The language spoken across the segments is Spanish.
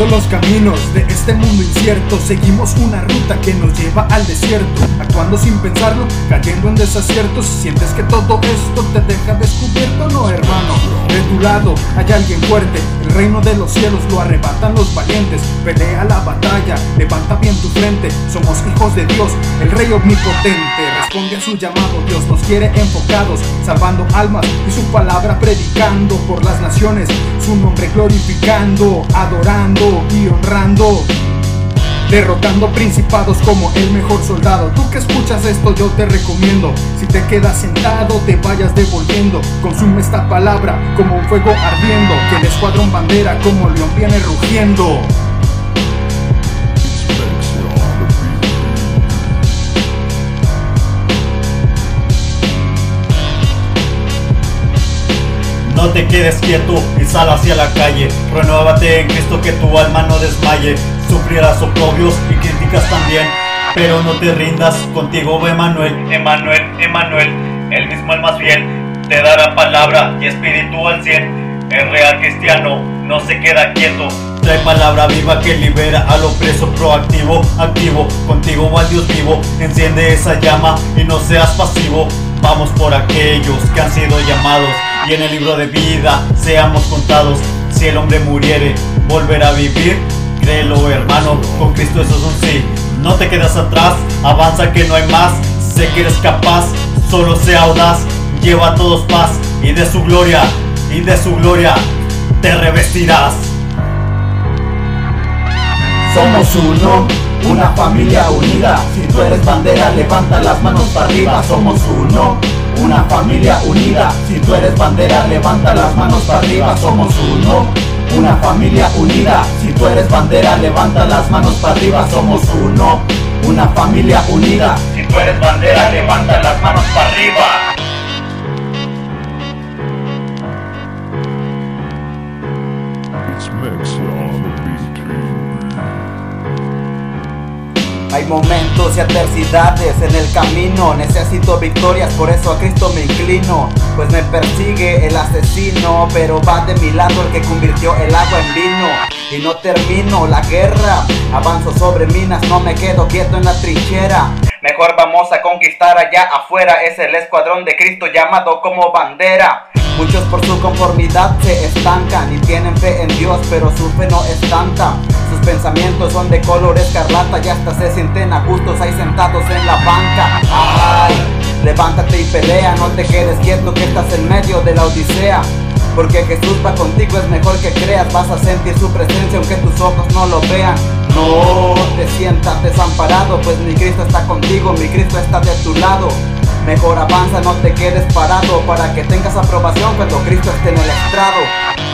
Recorriendo los caminos de este mundo incierto, seguimos una ruta que nos lleva al desierto. Actuando sin pensarlo, cayendo en desaciertos. Sientes que todo esto te deja descubierto, no hermano. De tu lado hay alguien fuerte, el reino de los cielos lo arrebatan los valientes. Pelea la batalla, levanta bien tu frente. Somos hijos de Dios, el rey omnipotente. Responde a su llamado, Dios nos quiere enfocados, salvando almas y su palabra predicando por las naciones, su nombre glorificando, adorando y honrando. Derrotando principados como el mejor soldado. Tú que escuchas esto, yo te recomiendo. Si te quedas sentado, te vayas devolviendo. Consume esta palabra como un fuego ardiendo. Que el escuadrón bandera como león viene rugiendo. No te quedes quieto y sal hacia la calle. Renuévate en Cristo que tu alma no desmaye. Sufrirás oprobios y críticas también. Pero no te rindas, contigo va Emanuel. Emanuel, Emanuel, el mismo el más fiel. Te dará palabra y espíritu al cien. El real cristiano no se queda quieto. Trae palabra viva que libera al opreso proactivo, activo. Contigo va el Dios vivo. Enciende esa llama y no seas pasivo. Vamos por aquellos que han sido llamados y en el libro de vida seamos contados. Si el hombre muriere, volverá a vivir. Créelo, hermano, con Cristo eso es un sí. No te quedas atrás, avanza que no hay más. Sé que eres capaz, solo sea audaz. Lleva a todos paz y de su gloria, y de su gloria te revestirás. Somos uno, una familia unida. Si tú eres bandera, levanta las manos para arriba. Somos uno, una familia unida. Si tú eres bandera, levanta las manos para arriba. Somos uno, una familia unida. Si tú eres bandera, levanta las manos para arriba. Somos uno, una familia unida. Si tú eres bandera, levanta las manos para arriba. Hay momentos y adversidades en el camino, necesito victorias, por eso a Cristo me inclino, pues me persigue el asesino, pero va de mi lado el que convirtió el agua en vino. Y no termino la guerra, avanzo sobre minas, no me quedo quieto en la trinchera. Mejor vamos a conquistar allá afuera, es el escuadrón de Cristo llamado como bandera. Muchos por su conformidad se estancan y tienen fe en Dios, pero su fe no es tanta. Pensamientos son de color escarlata y hasta se sienten a gustos ahí sentados en la banca. Levántate y pelea, no te quedes quieto que estás en medio de la odisea. Porque Jesús va contigo, es mejor que creas, vas a sentir su presencia aunque tus ojos no lo vean. No te sientas desamparado, pues mi Cristo está contigo, mi Cristo está de tu lado. Mejor avanza, no te quedes parado para que tengas aprobación cuando Cristo esté en el estrado.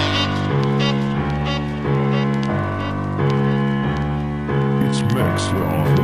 Lord.